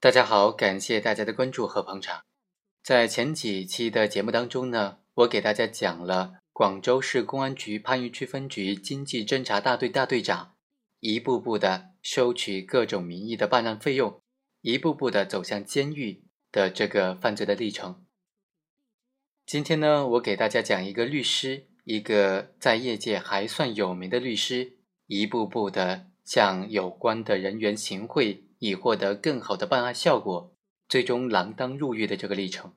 大家好，感谢大家的关注和捧场。在前几期的节目当中呢，我给大家讲了广州市公安局番禺区分局经济侦查大队大队长一步步的收取各种名义的办案费用，一步步的走向监狱的这个犯罪的历程。今天呢，我给大家讲一个律师，一个在业界还算有名的律师，一步步的向有关的人员行贿。以获得更好的办案效果，最终锒铛入狱的这个历程。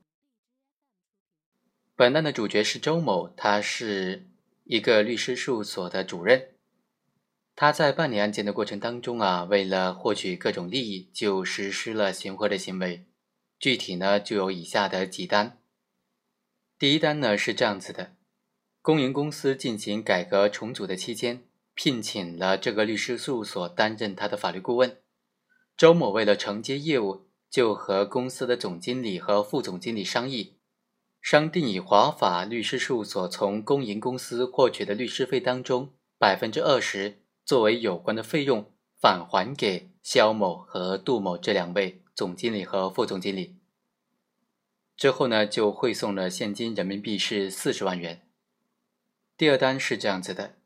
本案的主角是周某，他是一个律师事务所的主任。他在办理案件的过程当中啊，为了获取各种利益，就实施了行贿的行为。具体呢，就有以下的几单。第一单呢是这样子的：公营公司进行改革重组的期间，聘请了这个律师事务所担任他的法律顾问。周某为了承接业务，就和公司的总经理和副总经理商议，商定以华法律师事务所从公营公司获取的律师费当中百分之二十作为有关的费用返还给肖某和杜某这两位总经理和副总经理。之后呢，就汇送了现金人民币是四十万元。第二单是这样子的：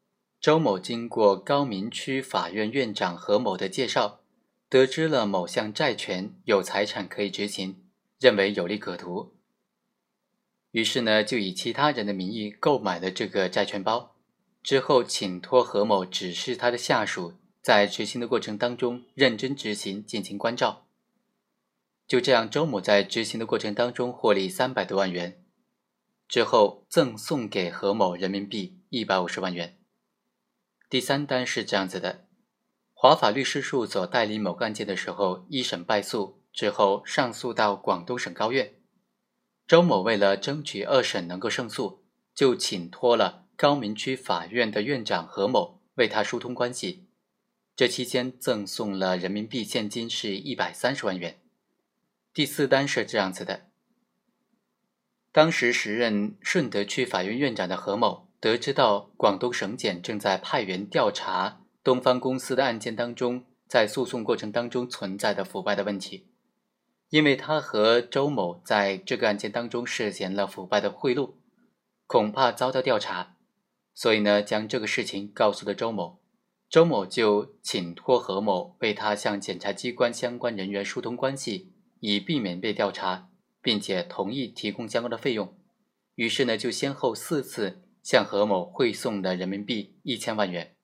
周某经过高明区法院院长何某的介绍。得知了某项债权有财产可以执行，认为有利可图，于是呢就以其他人的名义购买了这个债权包，之后请托何某指示他的下属在执行的过程当中认真执行，进行关照。就这样，周某在执行的过程当中获利三百多万元，之后赠送给何某人民币一百五十万元。第三单是这样子的。华法律师事务所代理某个案件的时候，一审败诉之后上诉到广东省高院。周某为了争取二审能够胜诉，就请托了高明区法院的院长何某为他疏通关系。这期间赠送了人民币现金是一百三十万元。第四单是这样子的：当时时任顺德区法院院长的何某，得知到广东省检正在派员调查。东方公司的案件当中，在诉讼过程当中存在的腐败的问题，因为他和周某在这个案件当中涉嫌了腐败的贿赂，恐怕遭到调查，所以呢，将这个事情告诉了周某，周某就请托何某为他向检察机关相关人员疏通关系，以避免被调查，并且同意提供相关的费用，于是呢，就先后四次向何某汇送了人民币一千万元。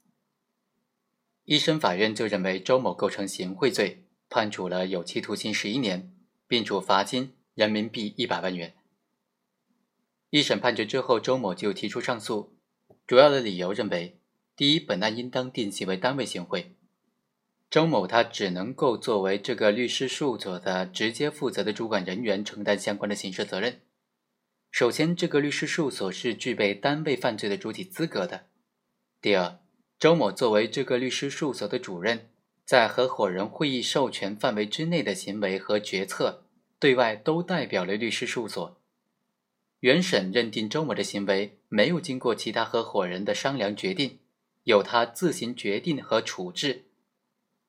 一审法院就认为周某构成行贿罪，判处了有期徒刑十一年，并处罚金人民币一百万元。一审判决之后，周某就提出上诉，主要的理由认为：第一，本案应当定性为单位行贿，周某他只能够作为这个律师事务所的直接负责的主管人员承担相关的刑事责任。首先，这个律师事务所是具备单位犯罪的主体资格的；第二，周某作为这个律师事务所的主任，在合伙人会议授权范围之内的行为和决策，对外都代表了律师事务所。原审认定周某的行为没有经过其他合伙人的商量决定，由他自行决定和处置，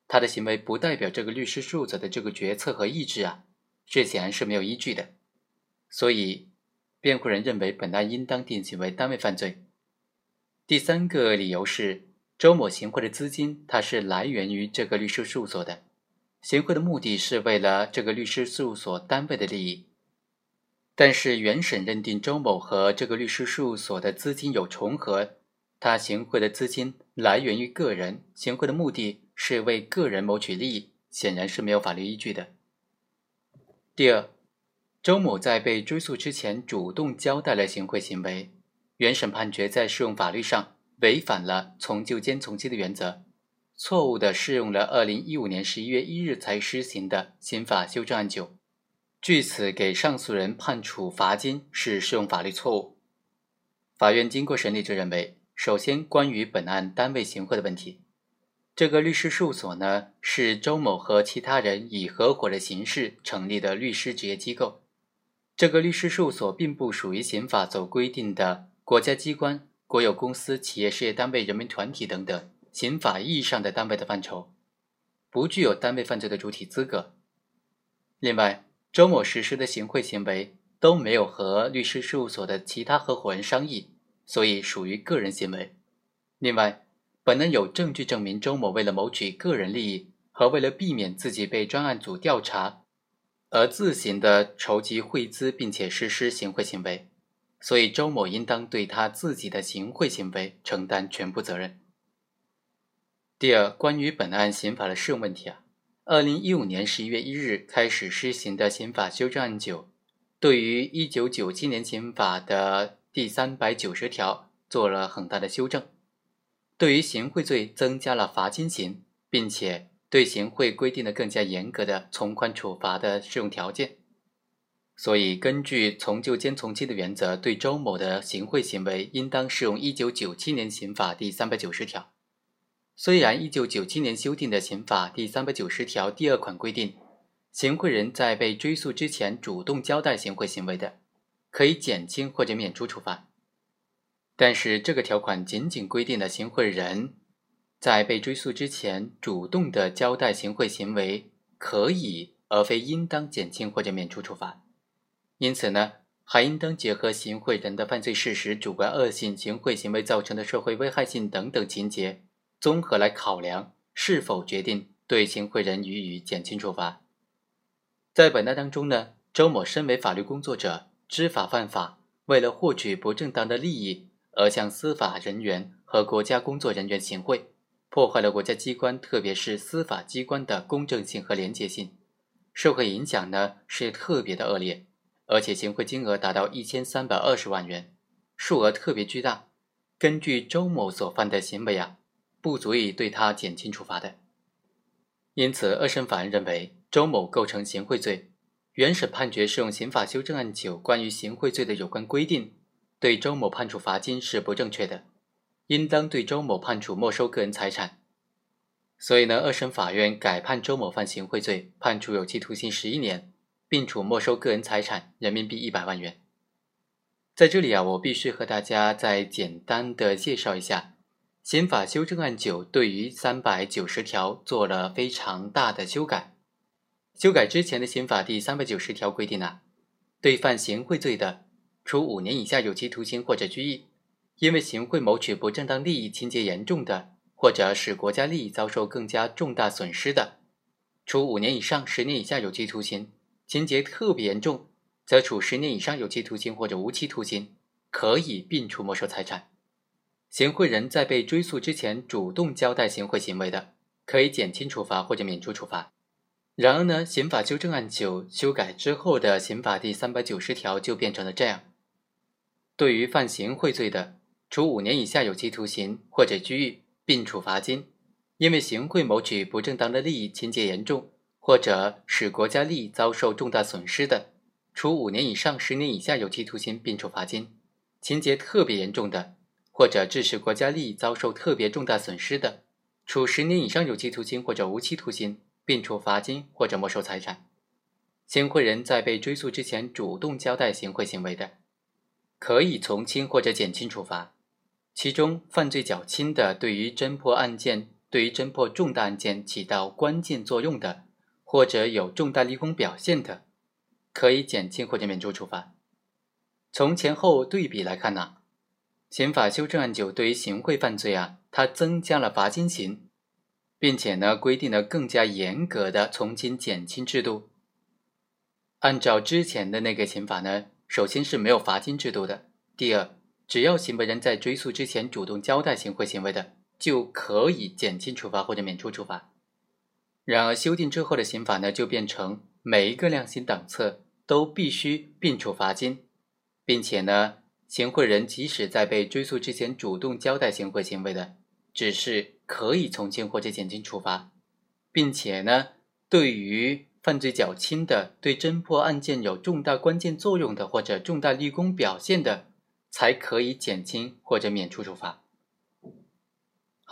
他的行为不代表这个律师事务所的这个决策和意志啊，这显然是没有依据的。所以，辩护人认为本案应当定性为单位犯罪。第三个理由是。周某行贿的资金，它是来源于这个律师事务所的，行贿的目的是为了这个律师事务所单位的利益。但是原审认定周某和这个律师事务所的资金有重合，他行贿的资金来源于个人，行贿的目的是为个人谋取利益，显然是没有法律依据的。第二，周某在被追诉之前主动交代了行贿行为，原审判决在适用法律上。违反了从旧兼从轻的原则，错误的适用了二零一五年十一月一日才施行的刑法修正案九，据此给上诉人判处罚金是适用法律错误。法院经过审理就认为，首先关于本案单位行贿的问题，这个律师事务所呢是周某和其他人以合伙的形式成立的律师职业机构，这个律师事务所并不属于刑法所规定的国家机关。国有公司、企业、事业单位、人民团体等等刑法意义上的单位的范畴，不具有单位犯罪的主体资格。另外，周某实施的行贿行为都没有和律师事务所的其他合伙人商议，所以属于个人行为。另外，本人有证据证明周某为了谋取个人利益和为了避免自己被专案组调查，而自行的筹集贿资并且实施行贿行为，所以周某应当对他自己的行贿行为承担全部责任。第二，关于本案刑法的适用问题啊。二零一五年十一月一日开始施行的刑法修正案九，对于一九九七年刑法的第三百九十条做了很大的修正，对于行贿罪增加了罚金刑，并且对行贿规定了更加严格的从宽处罚的适用条件。所以，根据从旧兼从轻的原则，对周某的行贿行为应当适用一九九七年刑法第三百九十条。虽然一九九七年修订的刑法第三百九十条第二款规定，行贿人在被追诉之前主动交代行贿行为的，可以减轻或者免除处罚。但是这个条款仅仅规定了行贿人在被追诉之前主动的交代行贿行为可以而非应当减轻或者免除处罚。因此呢，还应当结合行贿人的犯罪事实、主观恶性、行贿行为造成的社会危害性等等情节。综合来考量是否决定对行贿人予以减轻处罚。在本案当中呢，周某身为法律工作者，知法犯法，为了获取不正当的利益而向司法人员和国家工作人员行贿，破坏了国家机关特别是司法机关的公正性和廉洁性，社会影响呢是特别的恶劣，而且行贿金额达到一千三百二十万元，数额特别巨大。根据周某所犯的行为啊。不足以对他减轻处罚的，因此二审法院认为周某构成行贿罪，原审判决适用刑法修正案九关于行贿罪的有关规定，对周某判处罚金是不正确的，应当对周某判处没收个人财产。所以呢，二审法院改判周某犯行贿罪，判处有期徒刑十一年，并处没收个人财产人民币一百万元。在这里啊，我必须和大家再简单的介绍一下。刑法修正案九对于三百九十条做了非常大的修改。修改之前的刑法第三百九十条规定啊，对犯行贿罪的，处五年以下有期徒刑或者拘役；因为行贿谋取不正当利益情节严重的，或者使国家利益遭受更加重大损失的，处五年以上十年以下有期徒刑；情节特别严重，则处十年以上有期徒刑或者无期徒刑，可以并处没收财产。行贿人在被追诉之前主动交代行贿行为的，可以减轻处罚或者免除处罚。然而呢，刑法修正案九修改之后的刑法第三百九十条就变成了这样：对于犯行贿罪的，处五年以下有期徒刑或者拘役，并处罚金；因为行贿谋取不正当的利益情节严重，或者使国家利益遭受重大损失的，处五年以上十年以下有期徒刑，并处罚金；情节特别严重的。或者致使国家利益遭受特别重大损失的，处十年以上有期徒刑或者无期徒刑，并处罚金或者没收财产。行贿人在被追诉之前主动交代行贿行为的，可以从轻或者减轻处罚。其中犯罪较轻的，对于侦破案件、对于侦破重大案件起到关键作用的，或者有重大立功表现的，可以减轻或者免除处罚。从前后对比来看呢？刑法修正案九对于行贿犯罪啊，它增加了罚金刑，并且呢规定了更加严格的从轻减轻制度。按照之前的那个刑法呢，首先是没有罚金制度的。第二，只要行为人在追诉之前主动交代行贿行为的，就可以减轻处罚或者免除处罚。然而修订之后的刑法呢，就变成每一个量刑档次都必须并处罚金，并且呢。行贿人即使在被追诉之前主动交代行贿行为的，只是可以从轻或者减轻处罚，并且呢，对于犯罪较轻的、对侦破案件有重大关键作用的或者重大立功表现的，才可以减轻或者免除处罚。